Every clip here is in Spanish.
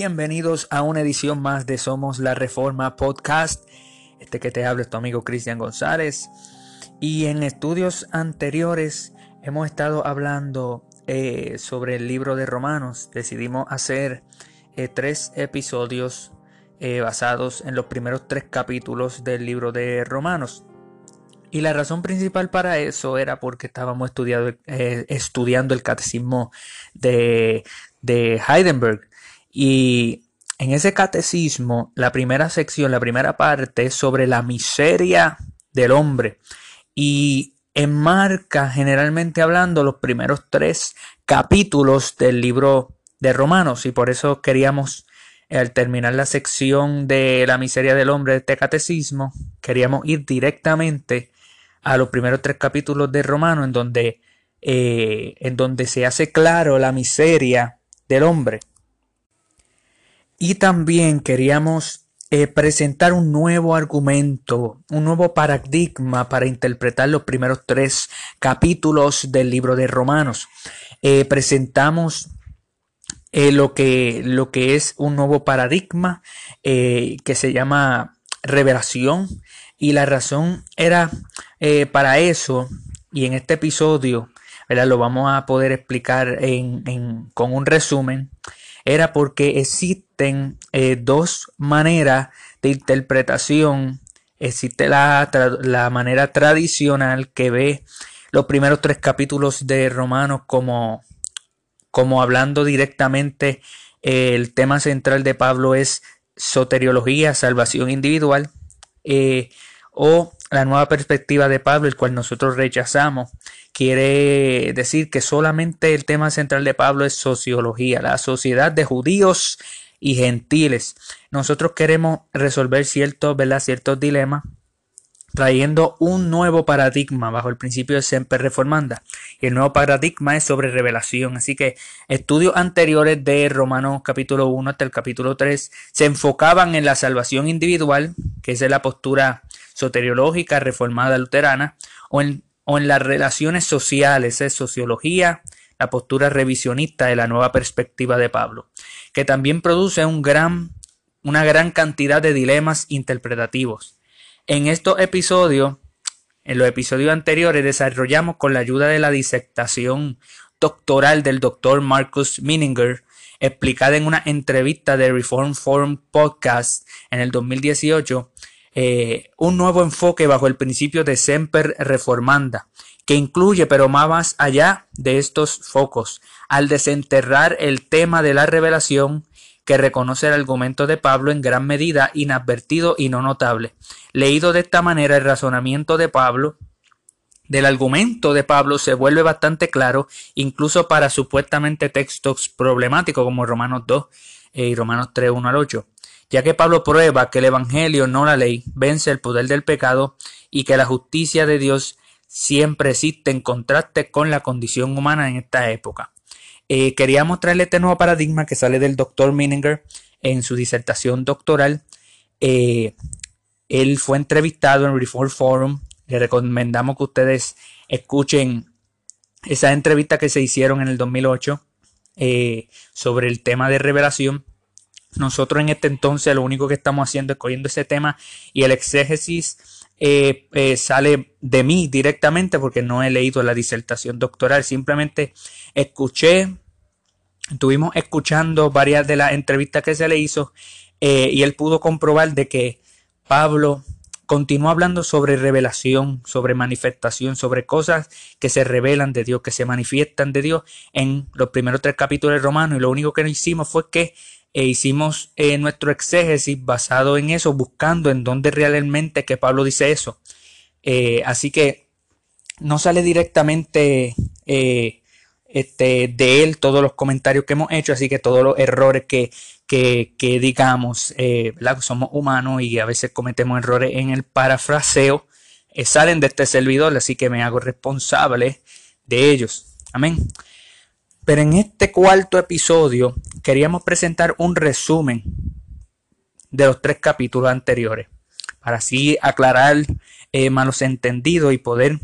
Bienvenidos a una edición más de Somos la Reforma Podcast. Este que te habla es tu amigo Cristian González. Y en estudios anteriores hemos estado hablando eh, sobre el libro de Romanos. Decidimos hacer eh, tres episodios eh, basados en los primeros tres capítulos del libro de Romanos. Y la razón principal para eso era porque estábamos estudiando el catecismo de, de Heidenberg. Y en ese catecismo, la primera sección, la primera parte es sobre la miseria del hombre y enmarca generalmente hablando los primeros tres capítulos del libro de Romanos y por eso queríamos al terminar la sección de la miseria del hombre de este catecismo, queríamos ir directamente a los primeros tres capítulos de Romanos en donde, eh, en donde se hace claro la miseria del hombre. Y también queríamos eh, presentar un nuevo argumento, un nuevo paradigma para interpretar los primeros tres capítulos del libro de Romanos. Eh, presentamos eh, lo, que, lo que es un nuevo paradigma que se llama revelación. Y la razón era para eso y en este episodio lo vamos a poder explicar con un resumen era porque existen eh, dos maneras de interpretación. Existe la, la, manera tradicional que ve los primeros tres capítulos de Romanos como, como hablando directamente. Eh, el tema central de Pablo es soteriología, salvación individual. Eh, o la nueva perspectiva de Pablo, el cual nosotros rechazamos, quiere decir que solamente el tema central de Pablo es sociología, la sociedad de judíos y gentiles. Nosotros queremos resolver ciertos, ¿verdad? ciertos dilemas trayendo un nuevo paradigma bajo el principio de Semper Reformanda. Y el nuevo paradigma es sobre revelación. Así que estudios anteriores de Romanos capítulo 1 hasta el capítulo 3 se enfocaban en la salvación individual, que es la postura soteriológica reformada luterana, o en o en las relaciones sociales, es sociología, la postura revisionista de la nueva perspectiva de Pablo, que también produce un gran, una gran cantidad de dilemas interpretativos. En estos episodios, en los episodios anteriores, desarrollamos con la ayuda de la disertación doctoral del doctor Marcus Mininger, explicada en una entrevista de Reform Forum Podcast en el 2018, eh, un nuevo enfoque bajo el principio de Semper Reformanda, que incluye, pero más allá de estos focos, al desenterrar el tema de la revelación, que reconoce el argumento de Pablo en gran medida inadvertido y no notable. Leído de esta manera, el razonamiento de Pablo del argumento de Pablo se vuelve bastante claro, incluso para supuestamente textos problemáticos como Romanos 2 eh, y Romanos 3, 1 al 8 ya que Pablo prueba que el Evangelio, no la ley, vence el poder del pecado y que la justicia de Dios siempre existe en contraste con la condición humana en esta época. Eh, quería mostrarle este nuevo paradigma que sale del doctor Mininger en su disertación doctoral. Eh, él fue entrevistado en Reform Forum. Le recomendamos que ustedes escuchen esa entrevista que se hicieron en el 2008 eh, sobre el tema de revelación. Nosotros en este entonces lo único que estamos haciendo es cogiendo ese tema y el exégesis eh, eh, sale de mí directamente porque no he leído la disertación doctoral, simplemente escuché, estuvimos escuchando varias de las entrevistas que se le hizo eh, y él pudo comprobar de que Pablo continuó hablando sobre revelación, sobre manifestación, sobre cosas que se revelan de Dios, que se manifiestan de Dios en los primeros tres capítulos de Romanos. Y lo único que hicimos fue que e hicimos eh, nuestro exégesis basado en eso, buscando en dónde realmente que Pablo dice eso. Eh, así que no sale directamente eh, este, de él todos los comentarios que hemos hecho, así que todos los errores que, que, que digamos, somos humanos y a veces cometemos errores en el parafraseo, salen de este servidor, así que me hago responsable de ellos. Amén. Pero en este cuarto episodio queríamos presentar un resumen de los tres capítulos anteriores, para así aclarar eh, malos entendidos y poder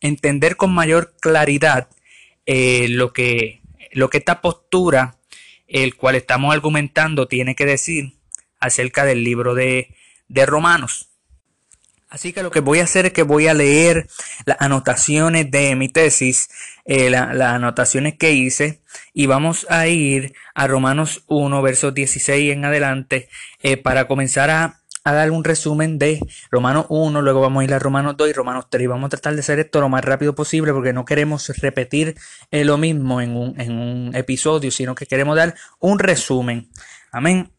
entender con mayor claridad eh, lo, que, lo que esta postura el cual estamos argumentando tiene que decir acerca del libro de, de Romanos. Así que lo que voy a hacer es que voy a leer las anotaciones de mi tesis, eh, las anotaciones que hice, y vamos a ir a Romanos 1, versos 16 en adelante, eh, para comenzar a, dar un resumen de Romanos 1, luego vamos a ir a Romanos 2 y Romanos 3. Y vamos a tratar de hacer esto lo más rápido posible porque no queremos repetir eh, lo mismo en un, en un episodio, sino que queremos dar un resumen. Amén.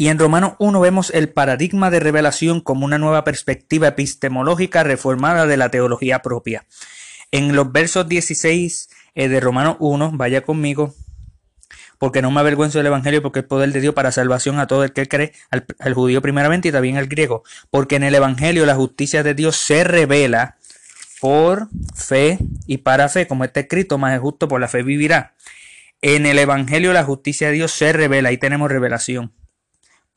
Y en Romanos 1 vemos el paradigma de revelación como una nueva perspectiva epistemológica reformada de la teología propia. En los versos 16 eh, de Romanos 1, vaya conmigo, porque no me avergüenzo del Evangelio, porque es poder de Dios para salvación a todo el que cree, al, al, judío primeramente y también al griego, porque en el Evangelio la justicia de Dios se revela por fe y para fe, como está escrito, más es justo por la fe vivirá. En el Evangelio la justicia de Dios se revela, ahí tenemos revelación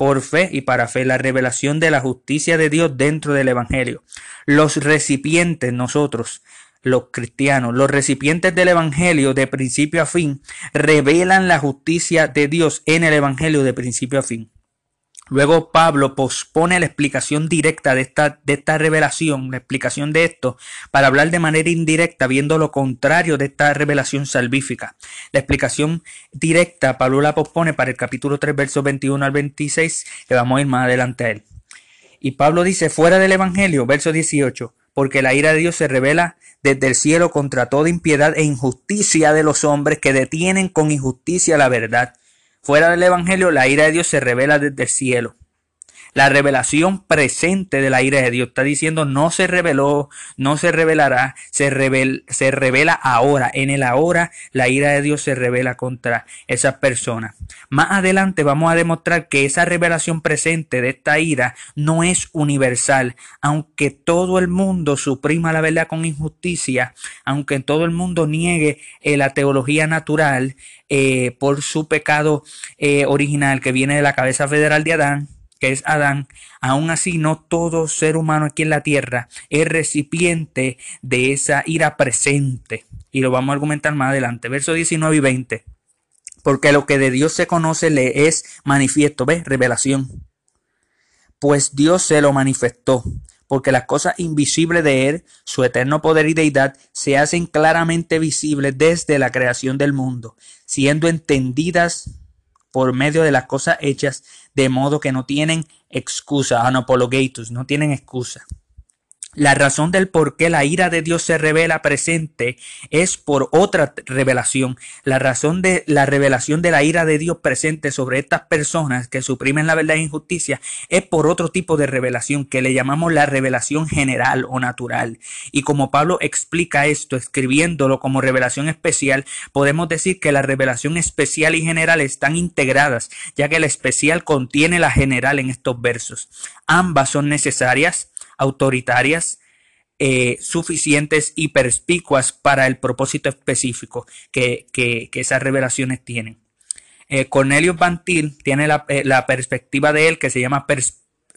por fe y para fe, la revelación de la justicia de Dios dentro del Evangelio. Los recipientes, nosotros, los cristianos, los recipientes del Evangelio de principio a fin, revelan la justicia de Dios en el Evangelio de principio a fin. Luego Pablo pospone la explicación directa de esta, de esta revelación, la explicación de esto, para hablar de manera indirecta, viendo lo contrario de esta revelación salvífica. La explicación directa Pablo la pospone para el capítulo 3, versos 21 al 26, que vamos a ir más adelante a él. Y Pablo dice, fuera del Evangelio, verso 18, porque la ira de Dios se revela desde el cielo contra toda impiedad e injusticia de los hombres que detienen con injusticia la verdad Fuera del Evangelio, la ira de Dios se revela desde el cielo. La revelación presente de la ira de Dios está diciendo no se reveló, no se revelará, se, se revela ahora. En el ahora la ira de Dios se revela contra esas personas. Más adelante vamos a demostrar que esa revelación presente de esta ira no es universal. Aunque todo el mundo suprima la verdad con injusticia, aunque todo el mundo niegue eh, la teología natural eh, por su pecado eh, original que viene de la cabeza federal de Adán, que es Adán, aún así no todo ser humano aquí en la tierra es recipiente de esa ira presente. Y lo vamos a argumentar más adelante. Versos 19 y 20. Porque lo que de Dios se conoce le es manifiesto, ¿ves? Revelación. Pues Dios se lo manifestó, porque las cosas invisibles de Él, su eterno poder y deidad, se hacen claramente visibles desde la creación del mundo, siendo entendidas por medio de las cosas hechas, de modo que no tienen excusa, anapologatus, no tienen excusa. La razón del por qué la ira de Dios se revela presente es por otra revelación. La razón de la revelación de la ira de Dios presente sobre estas personas que suprimen la verdad e injusticia es por otro tipo de revelación que le llamamos la revelación general o natural. Y como Pablo explica esto escribiéndolo como revelación especial, podemos decir que la revelación especial y general están integradas, ya que la especial contiene la general en estos versos. Ambas son necesarias autoritarias, eh, suficientes y perspicuas para el propósito específico que, esas revelaciones tienen. Eh, Cornelius Bantil tiene eh, la, perspectiva de él que se llama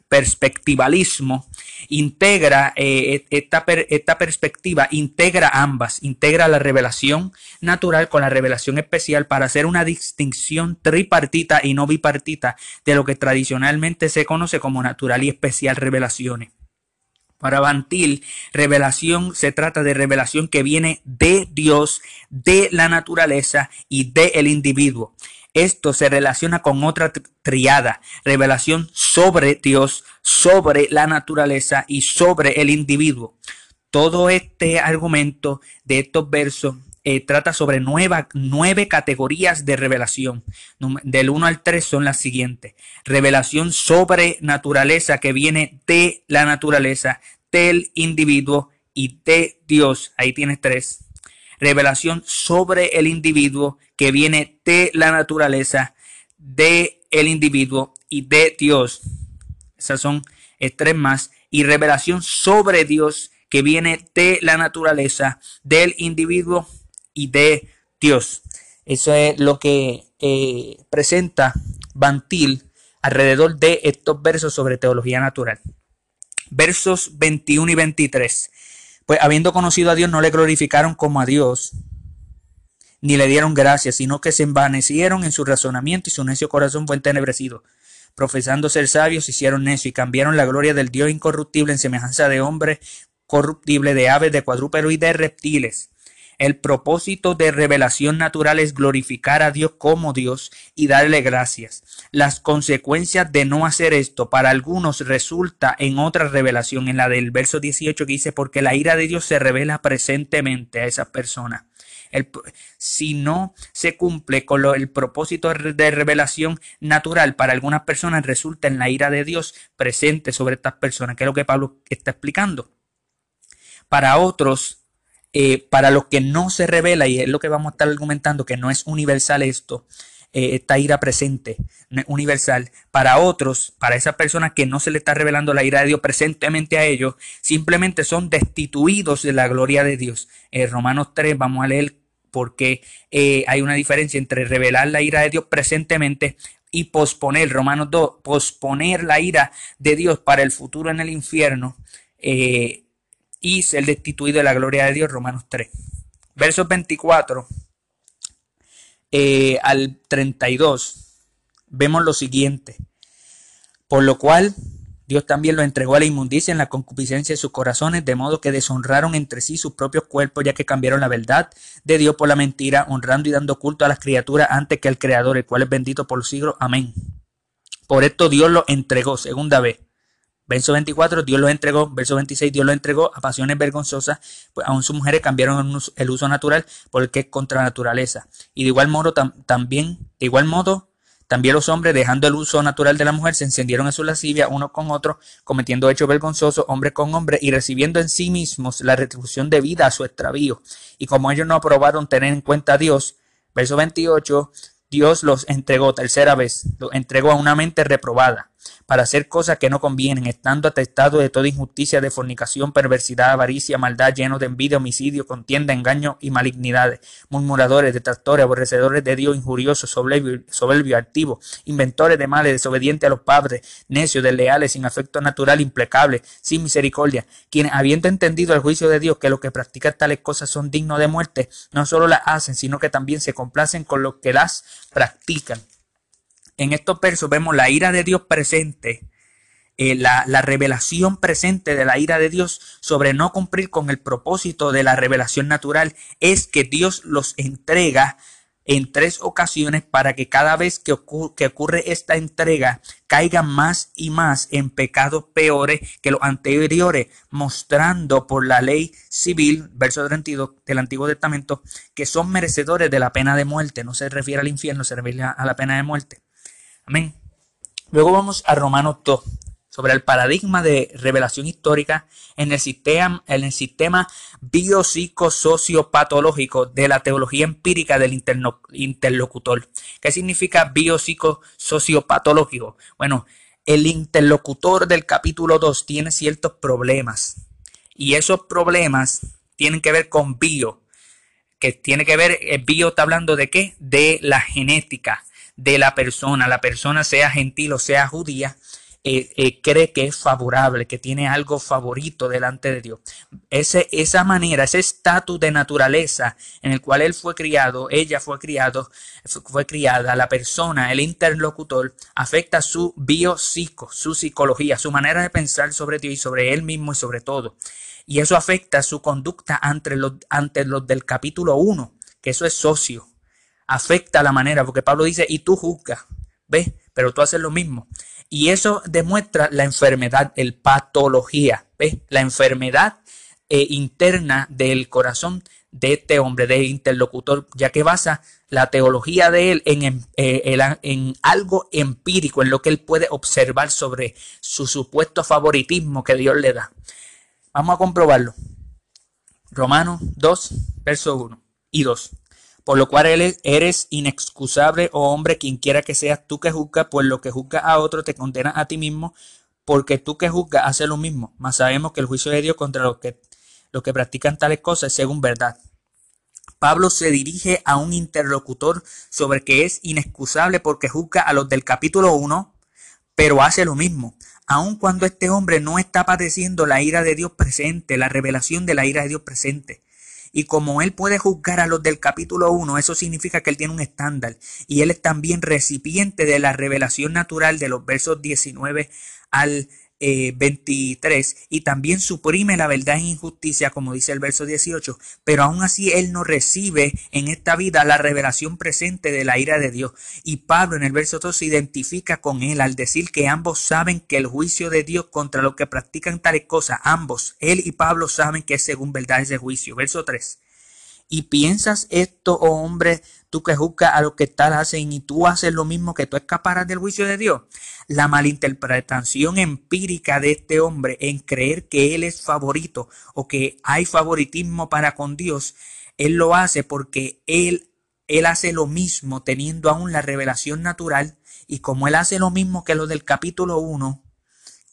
perspectivalismo, integra esta, esta, perspectiva, integra ambas, integra la revelación natural con la revelación especial para hacer una distinción tripartita y no bipartita de lo que tradicionalmente se conoce como natural y especial revelaciones. Para Bantil, revelación se trata de revelación que viene de Dios, de la naturaleza y del el individuo. Esto se relaciona con otra triada, revelación sobre Dios, sobre la naturaleza y sobre el individuo. Todo este argumento de estos versos eh, trata sobre nueve categorías de revelación. Del 1 al 3 son las siguientes. Revelación sobre naturaleza que viene de la naturaleza, del individuo y de Dios. Ahí tienes tres. Revelación sobre el individuo que viene de la naturaleza, de el individuo y de Dios. Esas son tres más. Y revelación sobre Dios que viene de la naturaleza, del individuo y de Dios. Eso es lo que eh, presenta Bantil alrededor de estos versos sobre teología natural. Versos 21 y 23. Pues habiendo conocido a Dios no le glorificaron como a Dios, ni le dieron gracias, sino que se envanecieron en su razonamiento y su necio corazón fue entenebrecido. Profesando ser sabios, hicieron necio y cambiaron la gloria del Dios incorruptible en semejanza de hombre corruptible, de aves, de cuadrúpedos y de reptiles. El propósito de revelación natural es glorificar a Dios como Dios y darle gracias. Las consecuencias de no hacer esto para algunos resulta en otra revelación, en la del verso 18 que dice, porque la ira de Dios se revela presentemente a esa persona. si no se cumple con el propósito de revelación natural para algunas personas, resulta en la ira de Dios presente sobre estas personas, que es lo que Pablo está explicando. Para otros, eh, para los que no se revela, y es lo que vamos a estar argumentando, que no es universal esto, eh, esta ira presente, universal, para otros, para esas personas que no se le está revelando la ira de Dios presentemente a ellos, simplemente son destituidos de la gloria de Dios. En Romanos 3 vamos a leer porque eh, hay una diferencia entre revelar la ira de Dios presentemente y posponer, Romanos 2, posponer la ira de Dios para el futuro en el infierno y ser destituido de la gloria de Dios, Romanos 3. Versos 24 eh, al 32, vemos lo siguiente. Por lo cual Dios también lo entregó a la inmundicia en la concupiscencia de sus corazones, de modo que deshonraron entre sí sus propios cuerpos, ya que cambiaron la verdad de Dios por la mentira, honrando y dando culto a las criaturas antes que al Creador, el cual es bendito por los siglos. Amén. Por esto Dios lo entregó, segunda vez, Verso 24, Dios lo entregó. Verso 26, Dios lo entregó a pasiones vergonzosas, pues aún sus mujeres cambiaron el uso natural por el que es contra naturaleza. Y de igual modo, también, de igual modo, también los hombres, dejando el uso natural de la mujer, se encendieron en su lascivia uno con otro, cometiendo hechos vergonzosos, hombre con hombre, y recibiendo en sí mismos la retribución debida a su extravío. Y como ellos no aprobaron tener en cuenta a Dios, verso 28, Dios los entregó tercera vez, los entregó a una mente reprobada para hacer cosas que no convienen, estando atestados de toda injusticia, de fornicación, perversidad, avaricia, maldad, llenos de envidia, homicidio, contienda, engaño y malignidades, murmuradores, detractores, aborrecedores de Dios, injuriosos, soberbios, soberbio, activos, inventores de males, desobedientes a los padres, necios, desleales, sin afecto natural, implacables, sin misericordia, quienes habiendo entendido el juicio de Dios que los que practican tales cosas son dignos de muerte, no solo las hacen, sino que también se complacen con los que las practican en estos versos vemos la ira de Dios presente, eh, la, la, revelación presente de la ira de Dios sobre no cumplir con el propósito de la revelación natural es que Dios los entrega en tres ocasiones para que cada vez que, que ocurre esta entrega caigan más y más en pecados peores que los anteriores, mostrando por la ley civil, verso 32 del Antiguo Testamento, que son merecedores de la pena de muerte. No se refiere al infierno, se refiere a la pena de muerte. Amén. Luego vamos a Romanos 2, sobre el paradigma de revelación histórica en el sistema, en el biopsicosociopatológico de la teología empírica del interlocutor. ¿Qué significa biopsicosociopatológico? Bueno, el interlocutor del capítulo 2 tiene ciertos problemas y esos problemas tienen que ver con bio, que tiene que ver, el bio está hablando de qué? De la genética de la persona, la persona sea gentil o sea judía, eh, eh, cree que es favorable, que tiene algo favorito delante de Dios. Ese, esa manera, ese estatus de naturaleza en el cual él fue criado, ella fue criado, fue criada, la persona, el interlocutor, afecta su biopsico, su psicología, su manera de pensar sobre Dios y sobre él mismo y sobre todo. Y eso afecta su conducta ante los, ante los del capítulo 1, que eso es socio afecta la manera, porque Pablo dice, y tú juzgas, ¿ves? Pero tú haces lo mismo. Y eso demuestra la enfermedad, el patología, ¿ves? La enfermedad eh, interna del corazón de este hombre, de interlocutor, ya que basa la teología de él en, eh, en, algo empírico, en lo que él puede observar sobre su supuesto favoritismo que Dios le da. Vamos a comprobarlo. Romanos 2, verso 1 y 2 por lo cual eres inexcusable, oh hombre, quien quiera que seas tú que juzgas, pues lo que juzga a otro te condena a ti mismo, porque tú que juzgas haces lo mismo, mas sabemos que el juicio de Dios contra los que, los que practican tales cosas es según verdad. Pablo se dirige a un interlocutor sobre que es inexcusable porque juzga a los del capítulo 1, pero hace lo mismo, aun cuando este hombre no está padeciendo la ira de Dios presente, la revelación de la ira de Dios presente. Y como él puede juzgar a los del capítulo 1, eso significa que él tiene un estándar. Y él es también recipiente de la revelación natural de los versos 19 al 23 eh, y también suprime la verdad en injusticia, como dice el verso 18, pero aún así él no recibe en esta vida la revelación presente de la ira de Dios. Y Pablo en el verso 2 se identifica con él al decir que ambos saben que el juicio de Dios contra los que practican tales cosas, ambos, él y Pablo saben que es según verdad ese juicio. Verso 3. Y piensas esto, oh hombre, tú que juzgas a lo que tal hacen y tú haces lo mismo que tú escaparás del juicio de Dios. La malinterpretación empírica de este hombre en creer que él es favorito o que hay favoritismo para con Dios, él lo hace porque él, él hace lo mismo teniendo aún la revelación natural y como él hace lo mismo que lo del capítulo 1,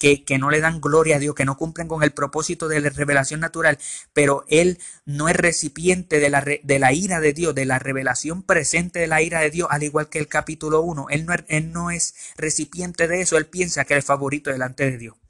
que, no le dan gloria a Dios, que no cumplen con el propósito de la revelación natural, pero él no es recipiente de la, de la ira de Dios, de la revelación presente de la ira de Dios, al igual que el capítulo 1. Él no, él no es recipiente de eso, él piensa que es favorito delante de Dios.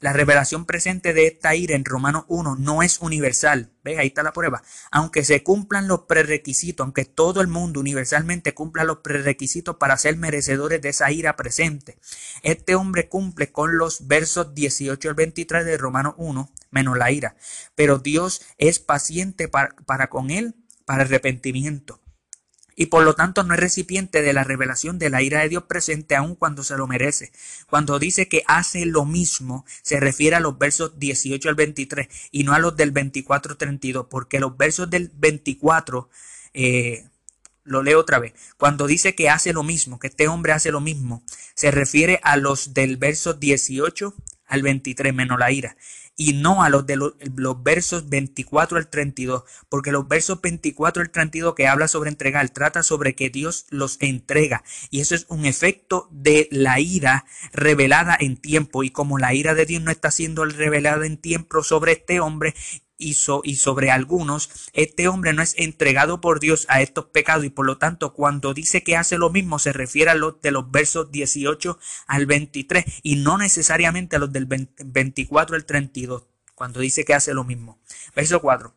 La revelación presente de esta ira en Romanos 1 no es universal. ¿Ves? Ahí está la prueba. Aunque se cumplan los prerequisitos, aunque todo el mundo universalmente cumpla los prerequisitos para ser merecedores de esa ira presente, este hombre cumple con los versos 18 al 23 de Romanos 1, menos la ira. Pero Dios es paciente para, para con él, para arrepentimiento y por lo tanto no es recipiente de la revelación de la ira de Dios presente aun cuando se lo merece. Cuando dice que hace lo mismo, se refiere a los versos 18 al 23 y no a los del 24 al 32, porque los versos del 24, eh, lo leo otra vez, cuando dice que hace lo mismo, que este hombre hace lo mismo, se refiere a los del verso 18 al 23 menos la ira y no a los de los, versos 24 al 32, porque los versos 24 al 32 que habla sobre entregar, trata sobre que Dios los entrega, y eso es un efecto de la ira revelada en tiempo, y como la ira de Dios no está siendo revelada en tiempo sobre este hombre, y, sobre algunos, este hombre no es entregado por Dios a estos pecados y por lo tanto cuando dice que hace lo mismo se refiere a los de los versos 18 al 23 y no necesariamente a los del 24 al 32 cuando dice que hace lo mismo. Verso 4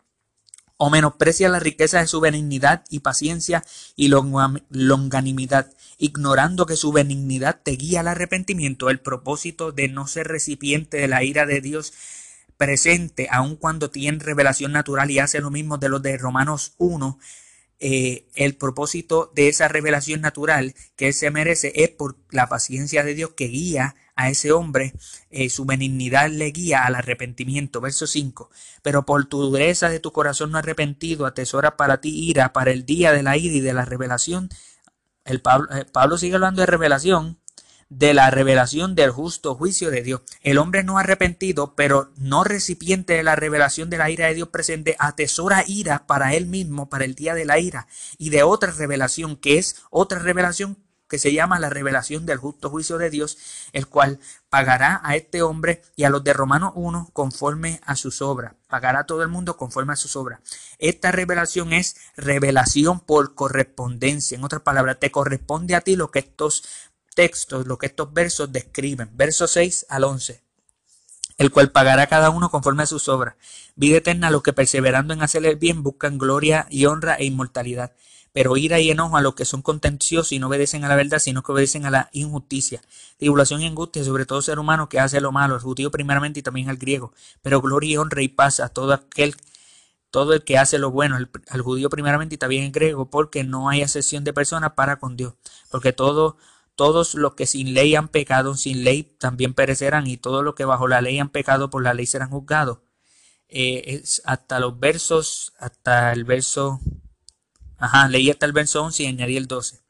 o menosprecia la riqueza de su benignidad y paciencia y longanimidad, ignorando que su benignidad te guía al arrepentimiento, el propósito de no ser recipiente de la ira de Dios presente, aun cuando tiene revelación natural y hace lo mismo de los de Romanos 1, eh, el propósito de esa revelación natural que él se merece es por la paciencia de Dios que guía a ese hombre, eh, su benignidad le guía al arrepentimiento. Verso 5. Pero por tu dureza de tu corazón no arrepentido, atesora para ti ira, para el día de la ira y de la revelación. El Pablo, eh, Pablo sigue hablando de revelación, de la revelación del justo juicio de Dios. El hombre no arrepentido, pero no recipiente de la revelación de la ira de Dios presente, atesora ira para él mismo, para el día de la ira, y de otra revelación, que es otra revelación que se llama la revelación del justo juicio de Dios, el cual pagará a este hombre y a los de Romanos 1 conforme a sus obras. Pagará a todo el mundo conforme a sus obras. Esta revelación es revelación por correspondencia. En otras palabras, te corresponde a ti lo que estos textos, lo que estos versos describen. Verso 6 al 11. El cual pagará cada uno conforme a sus obras. Vida eterna a los que perseverando en hacer el bien buscan gloria y honra e inmortalidad. Pero ira y enojo a los que son contenciosos y no obedecen a la verdad, sino que obedecen a la injusticia. Tribulación y angustia sobre todo ser humano que hace lo malo, el judío primeramente y también al griego. Pero gloria y honra y paz a todo aquel todo el que hace lo bueno, al judío primeramente y también al griego, porque no hay excepción de personas para con Dios, porque todo todos los que sin ley han pecado, sin ley también perecerán, y todos los que bajo la ley han pecado, por la ley serán juzgados. Eh, es hasta los versos, hasta el verso, ajá, leí hasta el verso 11 y añadí el 12.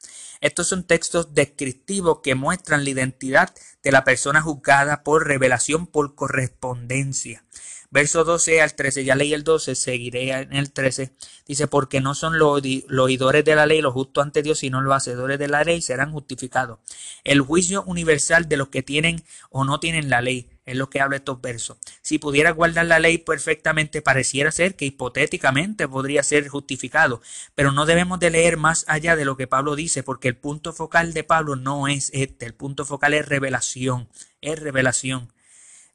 Estos son textos descriptivos que muestran la identidad de la persona juzgada por revelación por correspondencia. Verso 12 al 13, ya leí el 12, seguiré en el 13. Dice, porque no son los, oidores de la ley los justos ante Dios, sino los hacedores de la ley serán justificados. El juicio universal de los que tienen o no tienen la ley es lo que habla estos versos. Si pudiera guardar la ley perfectamente, pareciera ser que hipotéticamente podría ser justificado, pero no debemos de leer más allá de lo que Pablo dice, porque el punto focal de Pablo no es este, el punto focal es revelación, es revelación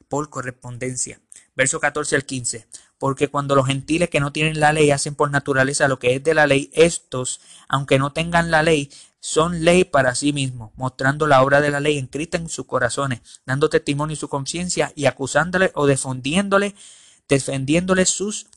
por correspondencia. Verso 14 al 15. porque cuando los gentiles que no tienen la ley hacen por naturaleza lo que es de la ley, estos, aunque no tengan la ley, son ley para sí mismos, mostrando la obra de la ley inscrita en sus corazones, dando testimonio en su conciencia y acusándole o defendiéndole, defendiéndole sus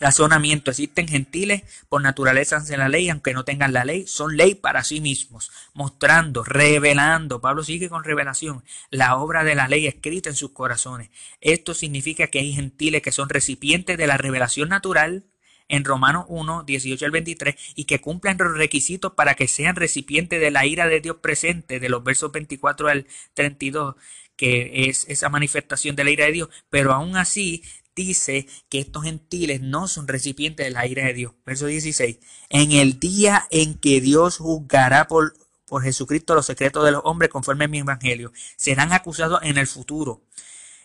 razonamientos. Existen gentiles por naturaleza en la ley, aunque no tengan la ley, son ley para sí mismos, mostrando, revelando. Pablo sigue con revelación la obra de la ley escrita en sus corazones. Esto significa que hay gentiles que son recipientes de la revelación natural en Romanos 1, 18 al 23, y que cumplan los requisitos para que sean recipientes de la ira de Dios presente, de los versos 24 al 32, que es esa manifestación de la ira de Dios, pero aún así dice que estos gentiles no son recipientes de la ira de Dios. Verso 16, en el día en que Dios juzgará por, por Jesucristo los secretos de los hombres conforme a mi evangelio, serán acusados en el futuro.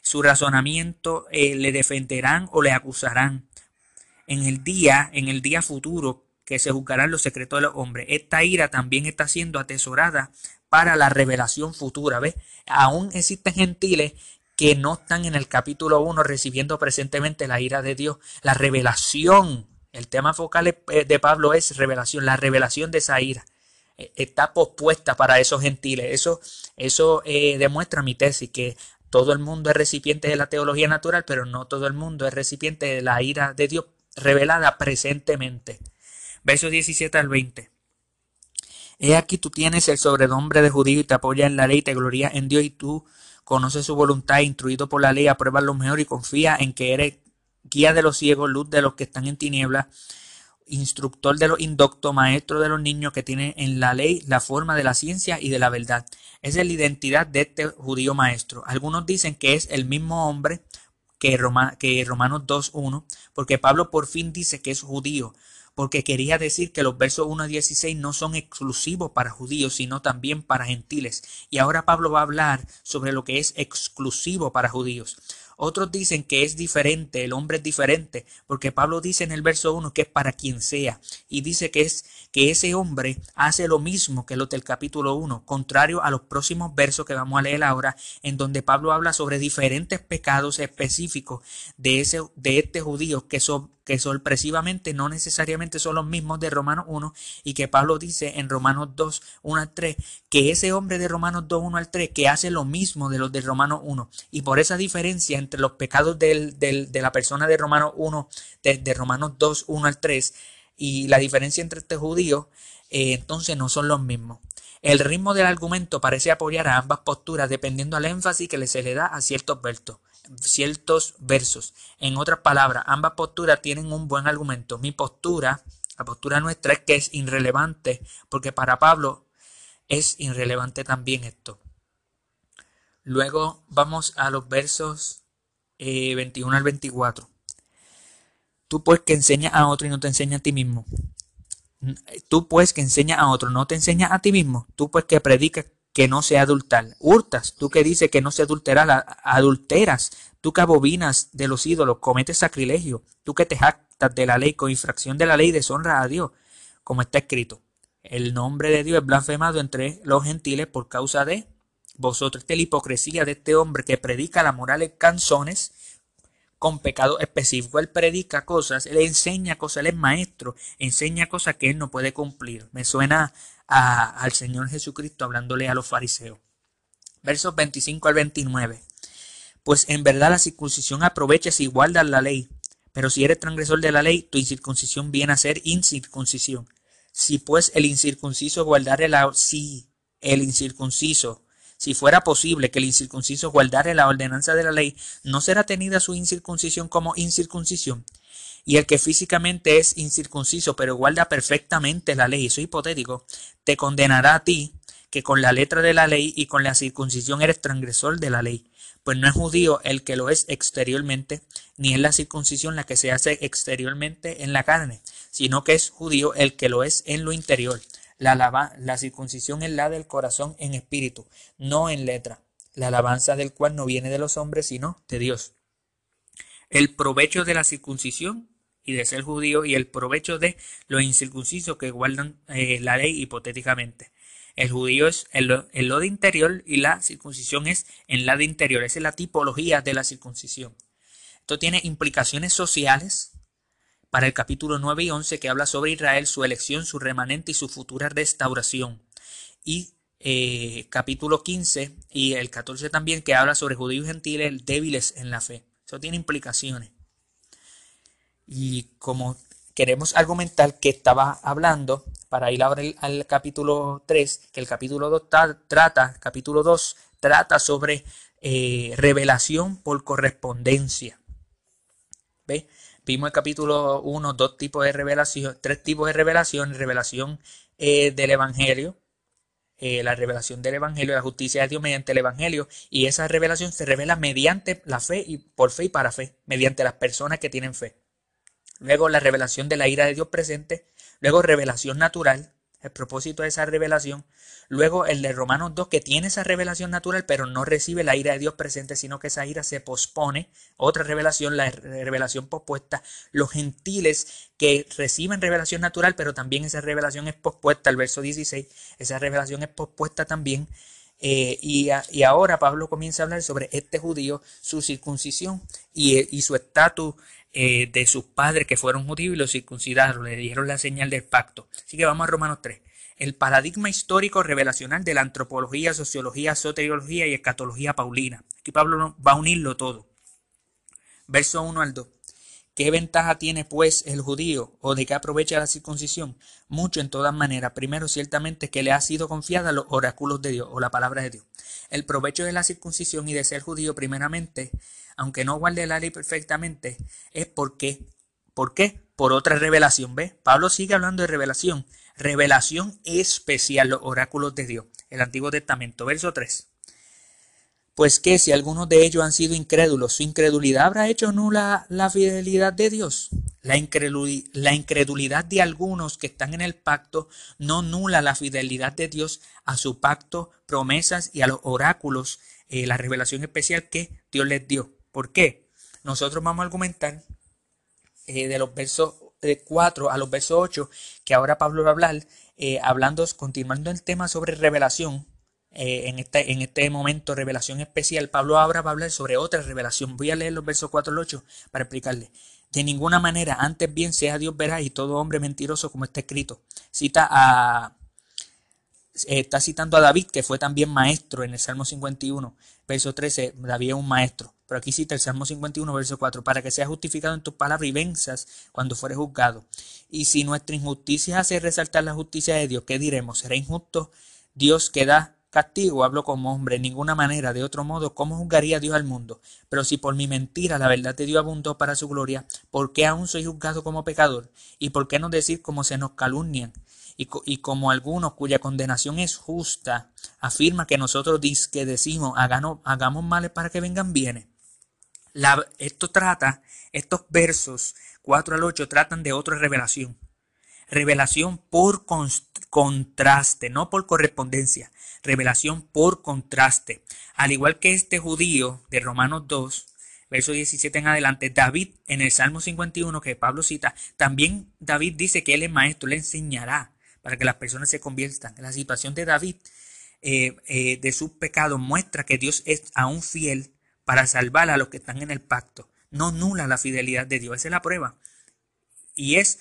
Su razonamiento eh, le defenderán o le acusarán en el día, en el día futuro, que se juzgarán los secretos de los hombres. Esta ira también está siendo atesorada para la revelación futura. ¿Ves? Aún existen gentiles que no están en el capítulo 1 recibiendo presentemente la ira de Dios. La revelación, el tema focal de Pablo es revelación, la revelación de esa ira eh, está pospuesta para esos gentiles. Eso, eso eh, demuestra mi tesis, que todo el mundo es recipiente de la teología natural, pero no todo el mundo es recipiente de la ira de Dios revelada presentemente. Versos 17 al 20. He aquí tú tienes el sobrenombre de judío y te apoya en la ley, te gloria en Dios y tú conoces su voluntad, instruido por la ley, apruebas lo mejor y confía en que eres guía de los ciegos, luz de los que están en tinieblas, instructor de los indoctos, maestro de los niños que tiene en la ley la forma de la ciencia y de la verdad. Esa es la identidad de este judío maestro. Algunos dicen que es el mismo hombre que, que Romanos 2.1, porque Pablo por fin dice que es judío, porque quería decir que los versos 1 a 16 no son exclusivos para judíos, sino también para gentiles. Y ahora Pablo va a hablar sobre lo que es exclusivo para judíos. Otros dicen que es diferente, el hombre es diferente, porque Pablo dice en el verso 1 que es para quien sea, y dice que es que ese hombre hace lo mismo que los del capítulo 1, contrario a los próximos versos que vamos a leer ahora, en donde Pablo habla sobre diferentes pecados específicos de, ese, de este judío que son que sorpresivamente no necesariamente son los mismos de Romanos 1 y que Pablo dice en Romanos 2, 1 al 3, que ese hombre de Romanos 2, 1 al 3, que hace lo mismo de los de Romanos 1. Y por esa diferencia entre los pecados de la persona de Romanos 1, de, Romanos 2, 1 al 3, y la diferencia entre este judío, eh, entonces no son los mismos. El ritmo del argumento parece apoyar a ambas posturas dependiendo al énfasis que se le da a ciertos versos ciertos versos. En otras palabras, ambas posturas tienen un buen argumento. Mi postura, la postura nuestra es que es irrelevante, porque para Pablo es irrelevante también esto. Luego vamos a los versos 21 eh, al 24. Tú pues que enseñas a otro y no te enseñas a ti mismo. Tú pues que enseñas a otro, no te enseñas a ti mismo. Tú pues que predicas que no se adultar. Hurtas, tú que dices que no se adultera, adulteras, tú que abominas de los ídolos, cometes sacrilegio, tú que te jactas de la ley con infracción de la ley, deshonra a Dios, como está escrito. El nombre de Dios es blasfemado entre los gentiles por causa de vosotros. Es la hipocresía de este hombre que predica la moral en canzones con pecado específico. Él predica cosas, él enseña cosas, él es maestro, enseña cosas que él no puede cumplir. Me suena al Señor Jesucristo hablándole a los fariseos. Versos 25 al 29. Pues en verdad la circuncisión aprovecha si guardas la ley. Pero si eres transgresor de la ley, tu incircuncisión viene a ser incircuncisión. Si pues el incircunciso guardare la si el incircunciso, si fuera posible que el incircunciso guardare la ordenanza de la ley, no será tenida su incircuncisión como incircuncisión. Y el que físicamente es incircunciso, pero guarda perfectamente la ley, eso es hipotético, te condenará a ti, que con la letra de la ley y con la circuncisión eres transgresor de la ley. Pues no es judío el que lo es exteriormente, ni es la circuncisión la que se hace exteriormente en la carne, sino que es judío el que lo es en lo interior. La, la circuncisión es la del corazón en espíritu, no en letra, la alabanza del cual no viene de los hombres, sino de Dios. El provecho de la circuncisión y de ser judío y el provecho de los incircuncisos que guardan eh, la ley hipotéticamente. El judío es el, el lo de interior y la circuncisión es en la de interior. Esa es la tipología de la circuncisión. Esto tiene implicaciones sociales para el capítulo 9 y 11 que habla sobre Israel, su elección, su remanente y su futura restauración. Y eh, capítulo 15 y el 14 también que habla sobre judíos gentiles débiles en la fe. Eso tiene implicaciones. Y como queremos argumentar que estaba hablando, para ir ahora al capítulo 3, que el capítulo 2 trata, capítulo 2 trata sobre eh, revelación por correspondencia. ¿Ve? Vimos el capítulo 1, dos tipos de revelación, tres tipos de revelación, revelación eh, del Evangelio, eh, la revelación del Evangelio, la justicia de Dios mediante el Evangelio, y esa revelación se revela mediante la fe y por fe y para fe, mediante las personas que tienen fe. Luego la revelación de la ira de Dios presente, luego revelación natural, el propósito de esa revelación, Luego el de Romanos 2 que tiene esa revelación natural pero no recibe la ira de Dios presente, sino que esa ira se pospone. Otra revelación, la revelación pospuesta. Los gentiles que reciben revelación natural pero también esa revelación es pospuesta. El verso 16, esa revelación es pospuesta también. Eh, y, ahora Pablo comienza a hablar sobre este judío, su circuncisión y, su estatus eh, de sus padres que fueron judíos y los circuncidaron, le dieron la señal del pacto. Así que vamos a Romanos 3 el paradigma histórico revelacional de la antropología, sociología, soteriología y escatología paulina. Aquí Pablo va a unirlo todo. Verso 1 al 2. ¿Qué ventaja tiene pues el judío o de qué aprovecha la circuncisión? Mucho en todas maneras. Primero, ciertamente que le ha sido confiada los oráculos de Dios o la palabra de Dios. El provecho de la circuncisión y de ser judío primeramente, aunque no guarde la ley perfectamente, es porque, ¿por qué? Por otra revelación, ¿ve? Pablo sigue hablando de revelación Revelación especial, los oráculos de Dios. El Antiguo Testamento, verso 3. Pues que si algunos de ellos han sido incrédulos, su incredulidad habrá hecho nula la fidelidad de Dios. La, incredulidad de algunos que están en el pacto no nula la fidelidad de Dios a su pacto, promesas y a los oráculos, eh, la revelación especial que Dios les dio. ¿Por qué? Nosotros vamos a argumentar eh, de los versos 4 a los versos 8, que ahora Pablo va a hablar, eh, hablando, continuando el tema sobre revelación, eh, en, este, en este momento, revelación especial, Pablo ahora va a hablar sobre otra revelación. Voy a leer los versos 4 al 8 para explicarle. De ninguna manera, antes bien sea Dios verá y todo hombre mentiroso como está escrito. Cita a, está citando a David, que fue también maestro en el Salmo 51, verso 13, David es un maestro. Pero aquí cita el Salmo 51, verso 4, para que seas justificado en tus palabras y venzas cuando fueres juzgado. Y si nuestra injusticia hace resaltar la justicia de Dios, ¿qué diremos? ¿Será injusto Dios que da castigo? Hablo como hombre, en ninguna manera, de otro modo, ¿cómo juzgaría Dios al mundo? Pero si por mi mentira la verdad de Dios abundó para su gloria, ¿por qué aún soy juzgado como pecador? ¿Y por qué no decir como se nos calumnian? y, como algunos cuya condenación es justa, afirma que nosotros que decimos hagamos males para que vengan bienes. Esto trata, estos versos 4 al 8 tratan de otra revelación. Revelación por contraste, no por correspondencia. Revelación por contraste. Al igual que este judío de Romanos 2, verso 17 en adelante, David en el Salmo 51 que Pablo cita, también David dice que él es maestro, le enseñará para que las personas se conviertan. La situación de David eh, eh, de su pecado muestra que Dios es aún fiel para salvar a los que están en el pacto. No nula la fidelidad de Dios, esa es la prueba. Y es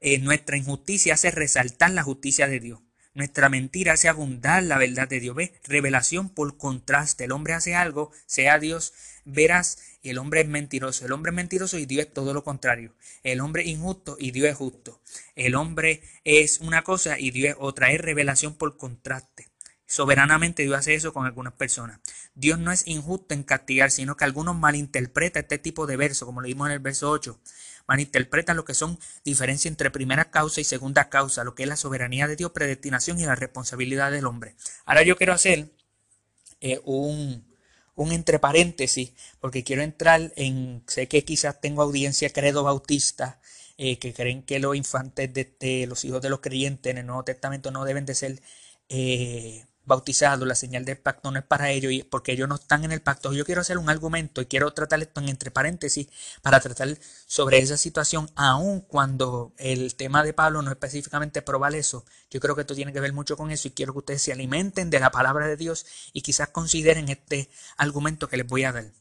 eh, nuestra injusticia hace resaltar la justicia de Dios. Nuestra mentira hace abundar la verdad de Dios. ¿Ves? Revelación por contraste. El hombre hace algo, sea Dios verás, y el hombre es mentiroso. El hombre es mentiroso y Dios es todo lo contrario. El hombre es injusto y Dios es justo. El hombre es una cosa y Dios es otra. Es revelación por contraste. Soberanamente Dios hace eso con algunas personas. Dios no es injusto en castigar, sino que algunos malinterpretan este tipo de verso, como lo vimos en el verso 8 malinterpretan lo que son diferencia entre primera causa y segunda causa, lo que es la soberanía de Dios, predestinación y la responsabilidad del hombre. Ahora yo quiero hacer eh, un, un entre paréntesis, porque quiero entrar en, sé que quizás tengo audiencia credo bautista, eh, que creen que los infantes de, los hijos de los creyentes en el Nuevo Testamento no deben de ser eh, bautizados, la señal del pacto no es para ellos y porque ellos no están en el pacto. Yo quiero hacer un argumento y quiero tratar esto en entre paréntesis para tratar sobre esa situación, aun cuando el tema de Pablo no específicamente probar eso. Yo creo que esto tiene que ver mucho con eso y quiero que ustedes se alimenten de la palabra de Dios y quizás consideren este argumento que les voy a dar.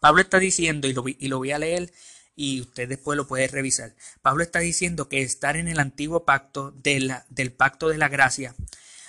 Pablo está diciendo, y lo, y lo voy a leer y usted después lo puede revisar. Pablo está diciendo que estar en el antiguo pacto de la, del pacto de la gracia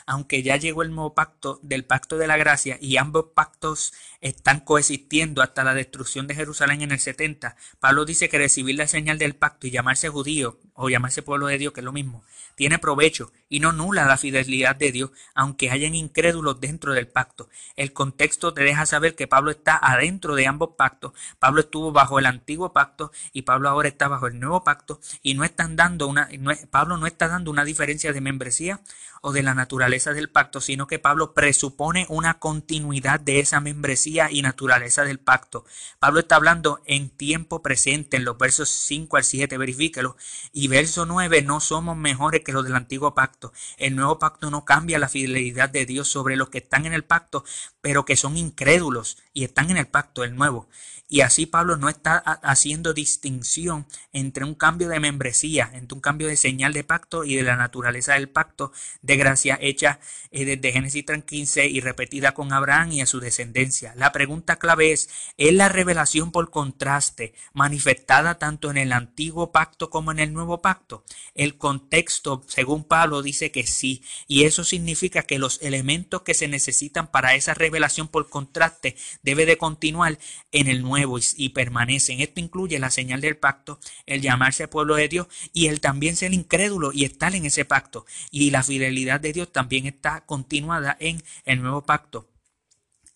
aunque ya llegó el nuevo pacto del pacto de la gracia y ambos pactos están coexistiendo hasta la destrucción de Jerusalén en el 70, Pablo dice que recibir la señal del pacto y llamarse judío o llamarse pueblo de Dios, que es lo mismo, tiene provecho y no nula la fidelidad de Dios, aunque hayan incrédulos dentro del pacto. El contexto te deja saber que Pablo está adentro de ambos pactos. Pablo estuvo bajo el antiguo pacto y Pablo ahora está bajo el nuevo pacto y no están dando una, Pablo no está dando una diferencia de membresía o de la naturaleza del pacto, sino que Pablo presupone una continuidad de esa membresía y naturaleza del pacto. Pablo está hablando en tiempo presente, en los versos 5 al 7, verifíquelo, y verso 9, no somos mejores que los del antiguo pacto. El nuevo pacto no cambia la fidelidad de Dios sobre los que están en el pacto, pero que son incrédulos y están en el pacto, el nuevo. Y así Pablo no está haciendo distinción entre un cambio de membresía, entre un cambio de señal de pacto y de la naturaleza del pacto de gracia hecha eh, desde Génesis 3.15 y repetida con Abraham y a su descendencia. La pregunta clave es, ¿es la revelación por contraste manifestada tanto en el antiguo pacto como en el nuevo pacto? El contexto, según Pablo, dice que sí, y eso significa que los elementos que se necesitan para esa revelación por contraste debe de continuar en el nuevo y, permanecen. Esto incluye la señal del pacto, el llamarse pueblo de Dios y el también ser incrédulo y estar en ese pacto. Y la fidelidad de Dios también está continuada en el nuevo pacto.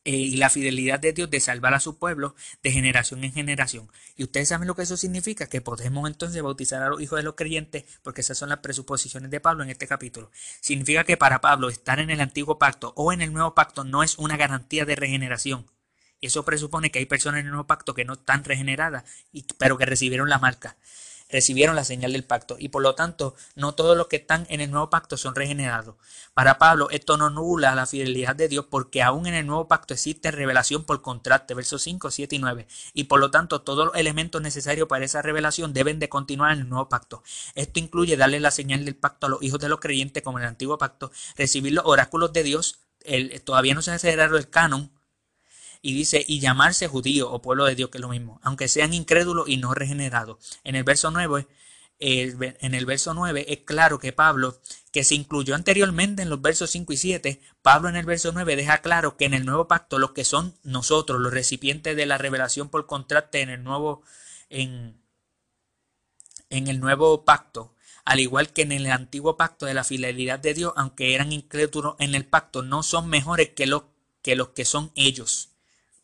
Eh, y la fidelidad de Dios de salvar a su pueblo de generación en generación. Y ustedes saben lo que eso significa, que podemos entonces bautizar a los hijos de los creyentes, porque esas son las presuposiciones de Pablo en este capítulo. Significa que para Pablo estar en el antiguo pacto o en el nuevo pacto no es una garantía de regeneración. Eso presupone que hay personas en el nuevo pacto que no están regeneradas, pero que recibieron la marca, recibieron la señal del pacto. Y por lo tanto, no todos los que están en el nuevo pacto son regenerados. Para Pablo, esto no nula la fidelidad de Dios porque aún en el nuevo pacto existe revelación por contraste, versos 5, 7 y 9. Y por lo tanto, todos los elementos necesarios para esa revelación deben de continuar en el nuevo pacto. Esto incluye darle la señal del pacto a los hijos de los creyentes como en el antiguo pacto, recibir los oráculos de Dios. El, todavía no se ha acelerado el canon, y dice, y llamarse judío o pueblo de Dios, que es lo mismo, aunque sean incrédulos y no regenerados. En el verso 9, en el verso 9 es claro que Pablo, que se incluyó anteriormente en los versos 5 y 7, Pablo en el verso 9 deja claro que en el nuevo pacto los que son nosotros, los recipientes de la revelación por contraste en el nuevo, en, en el nuevo pacto, al igual que en el antiguo pacto de la fidelidad de Dios, aunque eran incrédulos en el pacto, no son mejores que los que, los que son ellos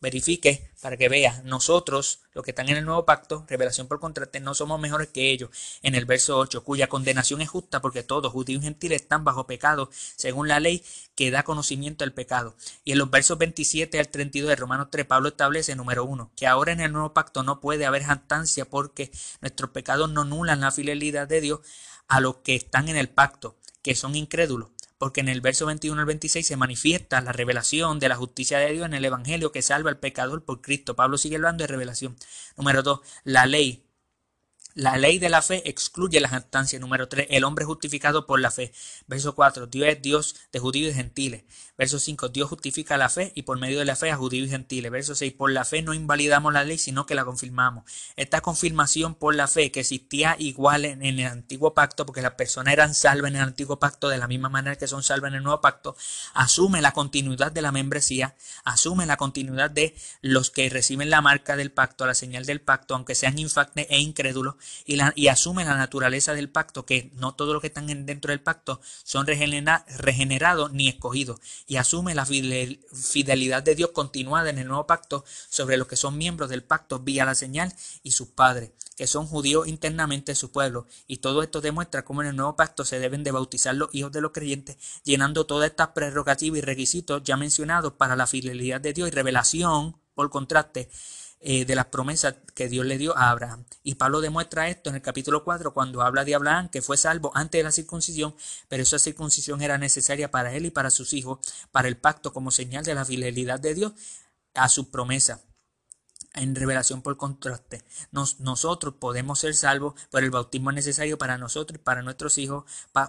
verifique para que vea, nosotros, los que están en el nuevo pacto, revelación por contraste, no somos mejores que ellos. En el verso 8, cuya condenación es justa porque todos, judíos y gentiles, están bajo pecado, según la ley que da conocimiento al pecado. Y en los versos 27 al 32 de Romanos 3, Pablo establece, número 1, que ahora en el nuevo pacto no puede haber jactancia porque nuestros pecados no nulan la fidelidad de Dios a los que están en el pacto, que son incrédulos porque en el verso 21 al 26 se manifiesta la revelación de la justicia de Dios en el Evangelio que salva al pecador por Cristo. Pablo sigue hablando de revelación. Número 2, la ley la ley de la fe excluye la jactancia. Número 3. El hombre justificado por la fe. Verso 4. Dios es Dios de judíos y gentiles. Verso 5. Dios justifica la fe y por medio de la fe a judíos y gentiles. Verso 6. Por la fe no invalidamos la ley, sino que la confirmamos. Esta confirmación por la fe que existía igual en, el antiguo pacto, porque las personas eran salvas en el antiguo pacto de la misma manera que son salvas en el nuevo pacto, asume la continuidad de la membresía, asume la continuidad de los que reciben la marca del pacto, la señal del pacto, aunque sean infactes e incrédulos y, asume la naturaleza del pacto, que no todos los que están dentro del pacto son regenerados ni escogidos, y asume la fidelidad de Dios continuada en el nuevo pacto sobre los que son miembros del pacto vía la señal y sus padres, que son judíos internamente su pueblo. Y todo esto demuestra cómo en el nuevo pacto se deben de bautizar los hijos de los creyentes, llenando todas estas prerrogativas y requisitos ya mencionados para la fidelidad de Dios y revelación, por contraste, eh, de las promesas que Dios le dio a Abraham. Y Pablo demuestra esto en el capítulo 4 cuando habla de Abraham que fue salvo antes de la circuncisión, pero esa circuncisión era necesaria para él y para sus hijos, para el pacto como señal de la fidelidad de Dios a su promesa en revelación por contraste. nosotros podemos ser salvos, pero el bautismo es necesario para nosotros y para nuestros hijos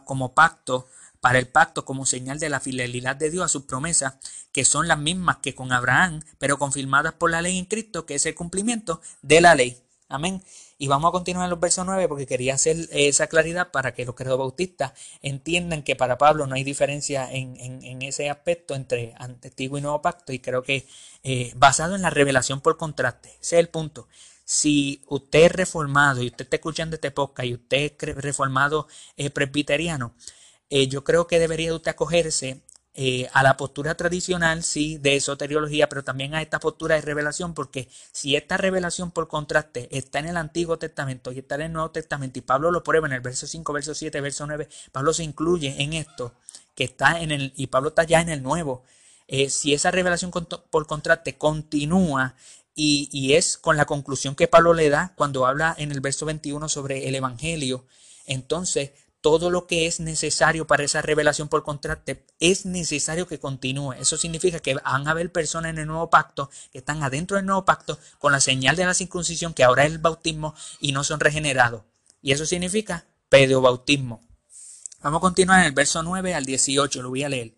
como pacto para el pacto como señal de la fidelidad de Dios a sus promesas, que son las mismas que con Abraham, pero confirmadas por la ley en Cristo, que es el cumplimiento de la ley. Amén. Y vamos a continuar en los versos 9 porque quería hacer esa claridad para que los credos bautistas entiendan que para Pablo no hay diferencia en, ese aspecto entre antiguo y nuevo pacto y creo que eh, basado en la revelación por contraste. Ese es el punto. Si usted es reformado y usted está escuchando este podcast y usted es reformado eh, presbiteriano, eh, yo creo que debería usted acogerse eh, a la postura tradicional, sí, de esoteriología, pero también a esta postura de revelación, porque si esta revelación por contraste está en el Antiguo Testamento y está en el Nuevo Testamento, y Pablo lo prueba en el verso 5, verso 7, verso 9, Pablo se incluye en esto, que está en el, y Pablo está ya en el Nuevo. Eh, si esa revelación por contraste continúa y, y es con la conclusión que Pablo le da cuando habla en el verso 21 sobre el Evangelio, entonces todo lo que es necesario para esa revelación por contraste es necesario que continúe. Eso significa que van a haber personas en el nuevo pacto que están adentro del nuevo pacto con la señal de la circuncisión, que ahora es el bautismo, y no son regenerados. Y eso significa pedobautismo. Vamos a continuar en el verso 9 al 18, lo voy a leer.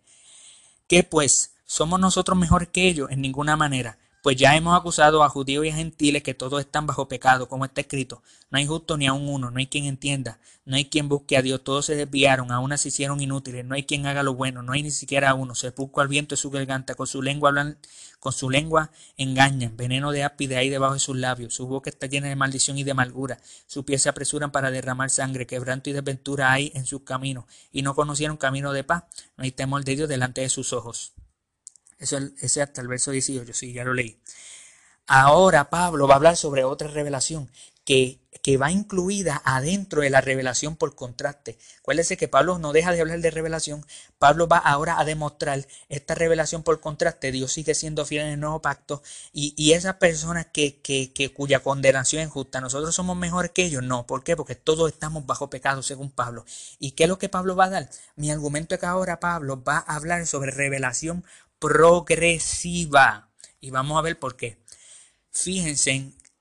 ¿Qué pues? ¿Somos nosotros mejor que ellos? En ninguna manera pues ya hemos acusado a judíos y a gentiles que todos están bajo pecado, como está escrito. No hay justo ni aun uno, no hay quien entienda, no hay quien busque a Dios, todos se desviaron, aún se hicieron inútiles, no hay quien haga lo bueno, no hay ni siquiera uno. Se busca al viento de su garganta, con su lengua hablan, con su lengua engañan, veneno de ápide hay debajo de sus labios, su boca está llena de maldición y de amargura, sus pies se apresuran para derramar sangre, quebranto y desventura hay en sus caminos, y no conocieron camino de paz, no hay temor de Dios delante de sus ojos. Eso es hasta el verso 18, sí, ya lo leí. Ahora Pablo va a hablar sobre otra revelación que, que, va incluida adentro de la revelación por contraste. Acuérdense que Pablo no deja de hablar de revelación. Pablo va ahora a demostrar esta revelación por contraste. Dios sigue siendo fiel en el nuevo pacto y, y esas personas que, que, que, cuya condenación es justa, nosotros somos mejores que ellos. No, ¿por qué? Porque todos estamos bajo pecado según Pablo. ¿Y qué es lo que Pablo va a dar? Mi argumento es que ahora Pablo va a hablar sobre revelación progresiva. Y vamos a ver por qué. Fíjense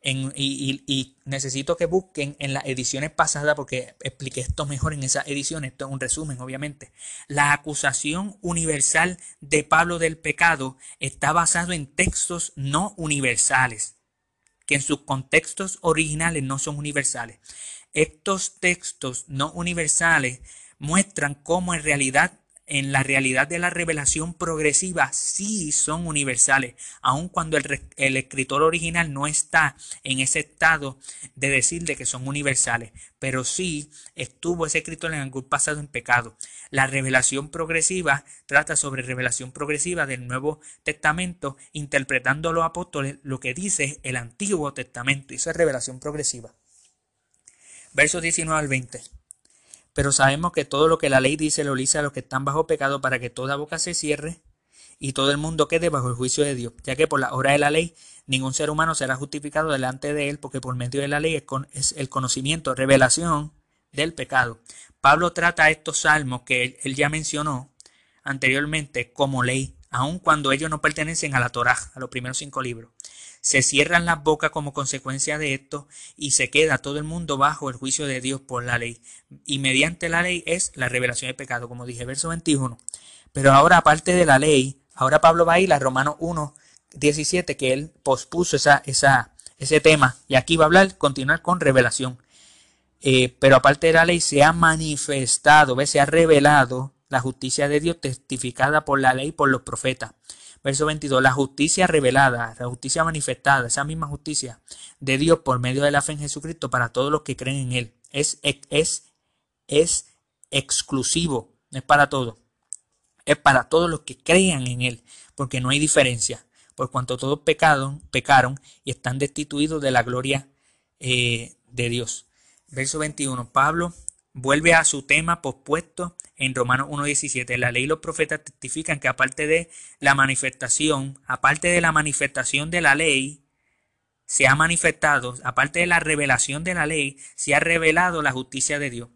en, y, necesito que busquen en las ediciones pasadas porque expliqué esto mejor en esas ediciones, esto es un resumen obviamente. La acusación universal de Pablo del pecado está basado en textos no universales, que en sus contextos originales no son universales. Estos textos no universales muestran cómo en realidad en la realidad de la revelación progresiva sí son universales, aun cuando el, escritor original no está en ese estado de decir de que son universales, pero sí estuvo ese escritor en algún pasado en pecado. La revelación progresiva trata sobre revelación progresiva del Nuevo Testamento, interpretando a los apóstoles lo que dice el Antiguo Testamento. Eso es revelación progresiva. Versos 19 al 20. Pero sabemos que todo lo que la ley dice lo dice a los que están bajo pecado para que toda boca se cierre y todo el mundo quede bajo el juicio de Dios, ya que por la obra de la ley ningún ser humano será justificado delante de él, porque por medio de la ley es el conocimiento, revelación del pecado. Pablo trata estos salmos que él ya mencionó anteriormente como ley, aun cuando ellos no pertenecen a la Torá, a los primeros cinco libros se cierran las bocas como consecuencia de esto y se queda todo el mundo bajo el juicio de Dios por la ley. Y mediante la ley es la revelación del pecado, como dije, verso 21. Pero ahora, aparte de la ley, ahora Pablo va a ir a Romanos 1, 17, que él pospuso esa, esa, ese tema. Y aquí va a hablar, continuar con revelación. Eh, pero aparte de la ley, se ha manifestado, se ha revelado la justicia de Dios testificada por la ley y por los profetas Verso 22. La justicia revelada, la justicia manifestada, esa misma justicia de Dios por medio de la fe en Jesucristo para todos los que creen en Él. Es, es, es exclusivo, no es para todos. Es para todos los que crean en Él, porque no hay diferencia. Por cuanto todos pecaron, pecaron y están destituidos de la gloria eh, de Dios. Verso 21. Pablo vuelve a su tema pospuesto en Romanos 1.17. La ley y los profetas testifican que aparte de la manifestación, aparte de la manifestación de la ley, se ha manifestado, aparte de la revelación de la ley, se ha revelado la justicia de Dios.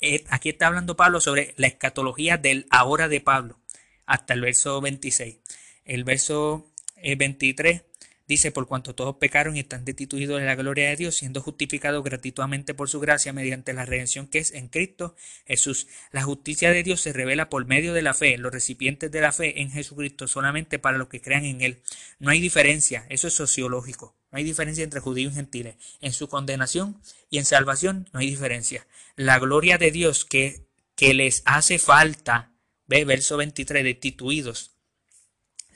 Eh, aquí está hablando Pablo sobre la escatología del ahora de Pablo, hasta el verso 26. El verso 23 eh, Dice, por cuanto todos pecaron y están destituidos de la gloria de Dios, siendo justificados gratuitamente por su gracia mediante la redención que es en Cristo Jesús. La justicia de Dios se revela por medio de la fe, los recipientes de la fe en Jesucristo, solamente para los que crean en Él. No hay diferencia, eso es sociológico. No hay diferencia entre judíos y gentiles. En su condenación y en salvación no hay diferencia. La gloria de Dios que, que les hace falta, ve verso 23, destituidos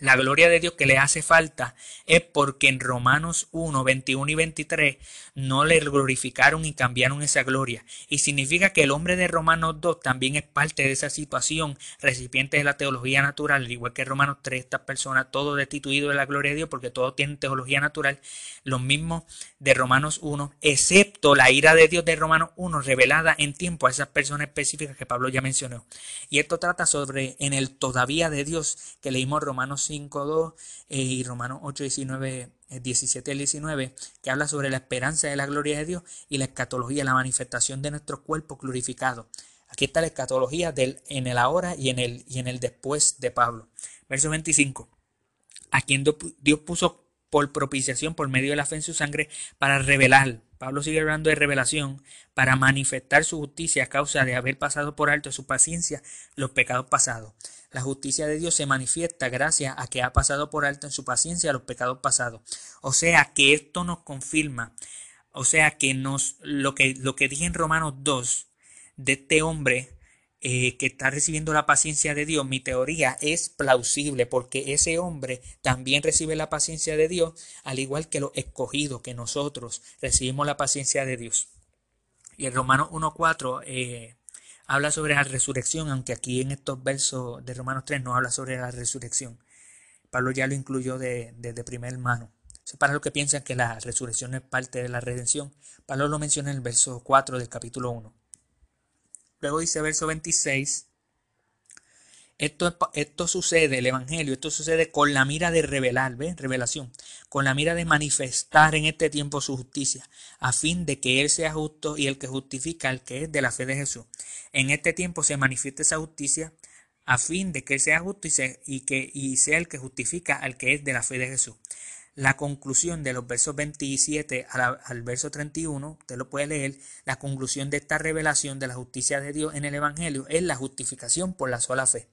la gloria de Dios que le hace falta es porque en Romanos 1, 21 y 23 no le glorificaron y cambiaron esa gloria. Y significa que el hombre de Romanos 2 también es parte de esa situación, recipiente de la teología natural, al igual que Romanos 3, estas personas, todos destituidos de la gloria de Dios porque todos tienen teología natural, los mismos de Romanos 1, excepto la ira de Dios de Romanos 1 revelada en tiempo a esas personas específicas que Pablo ya mencionó. Y esto trata sobre en el todavía de Dios que leímos Romanos 5.2 eh, y Romanos 8, 19, 17 al 19, que habla sobre la esperanza de la gloria de Dios y la escatología, la manifestación de nuestro cuerpo glorificado. Aquí está la escatología del, en el ahora y en el, y en el después de Pablo. Verso 25. A quien Dios puso por propiciación por medio de la fe en su sangre para revelar. Pablo sigue hablando de revelación para manifestar su justicia a causa de haber pasado por alto su paciencia los pecados pasados. La justicia de Dios se manifiesta gracias a que ha pasado por alto en su paciencia los pecados pasados. O sea que esto nos confirma, o sea que nos lo que lo que dije en Romanos 2 de este hombre eh, que está recibiendo la paciencia de Dios, mi teoría es plausible porque ese hombre también recibe la paciencia de Dios, al igual que los escogidos, que nosotros recibimos la paciencia de Dios. Y el Romanos 1.4 eh, habla sobre la resurrección, aunque aquí en estos versos de Romanos 3 no habla sobre la resurrección. Pablo ya lo incluyó desde de, de primer mano. para los que piensan que la resurrección es parte de la redención, Pablo lo menciona en el verso 4 del capítulo 1. Luego dice verso 26. Esto, esto sucede, el Evangelio, esto sucede con la mira de revelar, ¿ves? Revelación, con la mira de manifestar en este tiempo su justicia, a fin de que Él sea justo y el que justifica al que es de la fe de Jesús. En este tiempo se manifiesta esa justicia, a fin de que Él sea justo y, que, y sea el que justifica al que es de la fe de Jesús la conclusión de los versos 27 al, verso 31, usted lo puede leer, la conclusión de esta revelación de la justicia de Dios en el Evangelio es la justificación por la sola fe.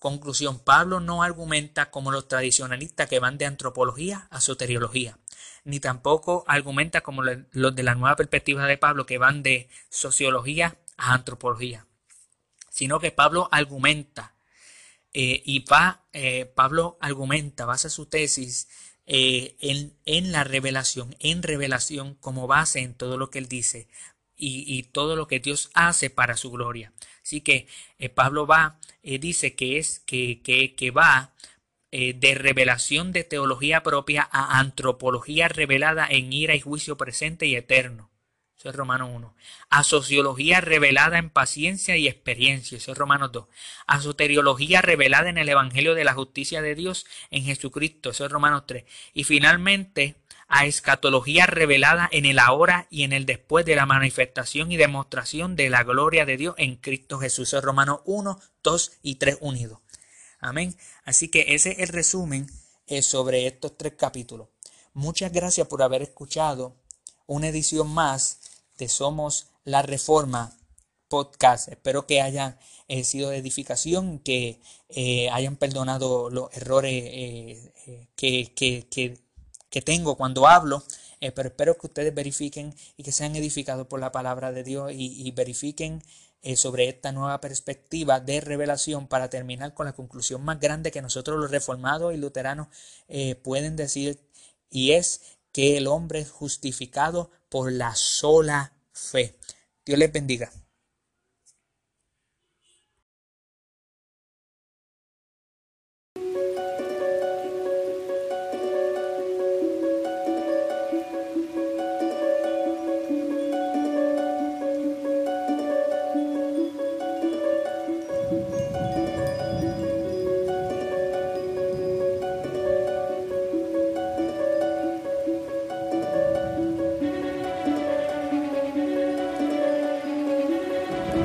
Conclusión, Pablo no argumenta como los tradicionalistas que van de antropología a soteriología, ni tampoco argumenta como los de la nueva perspectiva de Pablo que van de sociología a antropología, sino que Pablo argumenta eh, y va, eh, Pablo argumenta, basa su tesis eh, en, en, la revelación, en revelación como base en todo lo que él dice y, y todo lo que Dios hace para su gloria. Así que Pablo va, dice que es que, que, que va de revelación de teología propia a antropología revelada en ira y juicio presente y eterno. Eso es Romano 1. A sociología revelada en paciencia y experiencia. Eso es Romanos 2. A soteriología revelada en el Evangelio de la justicia de Dios en Jesucristo. Eso es Romanos 3. Y finalmente a escatología revelada en el ahora y en el después de la manifestación y demostración de la gloria de Dios en Cristo Jesús. Eso es Romanos 1, 2 y 3 unidos. Amén. Así que ese es el resumen eh, sobre estos tres capítulos. Muchas gracias por haber escuchado una edición más somos la Reforma podcast. Espero que hayan eh, sido de edificación, que eh, hayan perdonado los errores eh, que, que, tengo cuando hablo. pero espero que ustedes verifiquen y que sean edificados por la palabra de Dios y, y verifiquen sobre esta nueva perspectiva de revelación para terminar con la conclusión más grande que nosotros los reformados y luteranos pueden decir y es que el hombre es justificado por la sola fe. Dios les bendiga.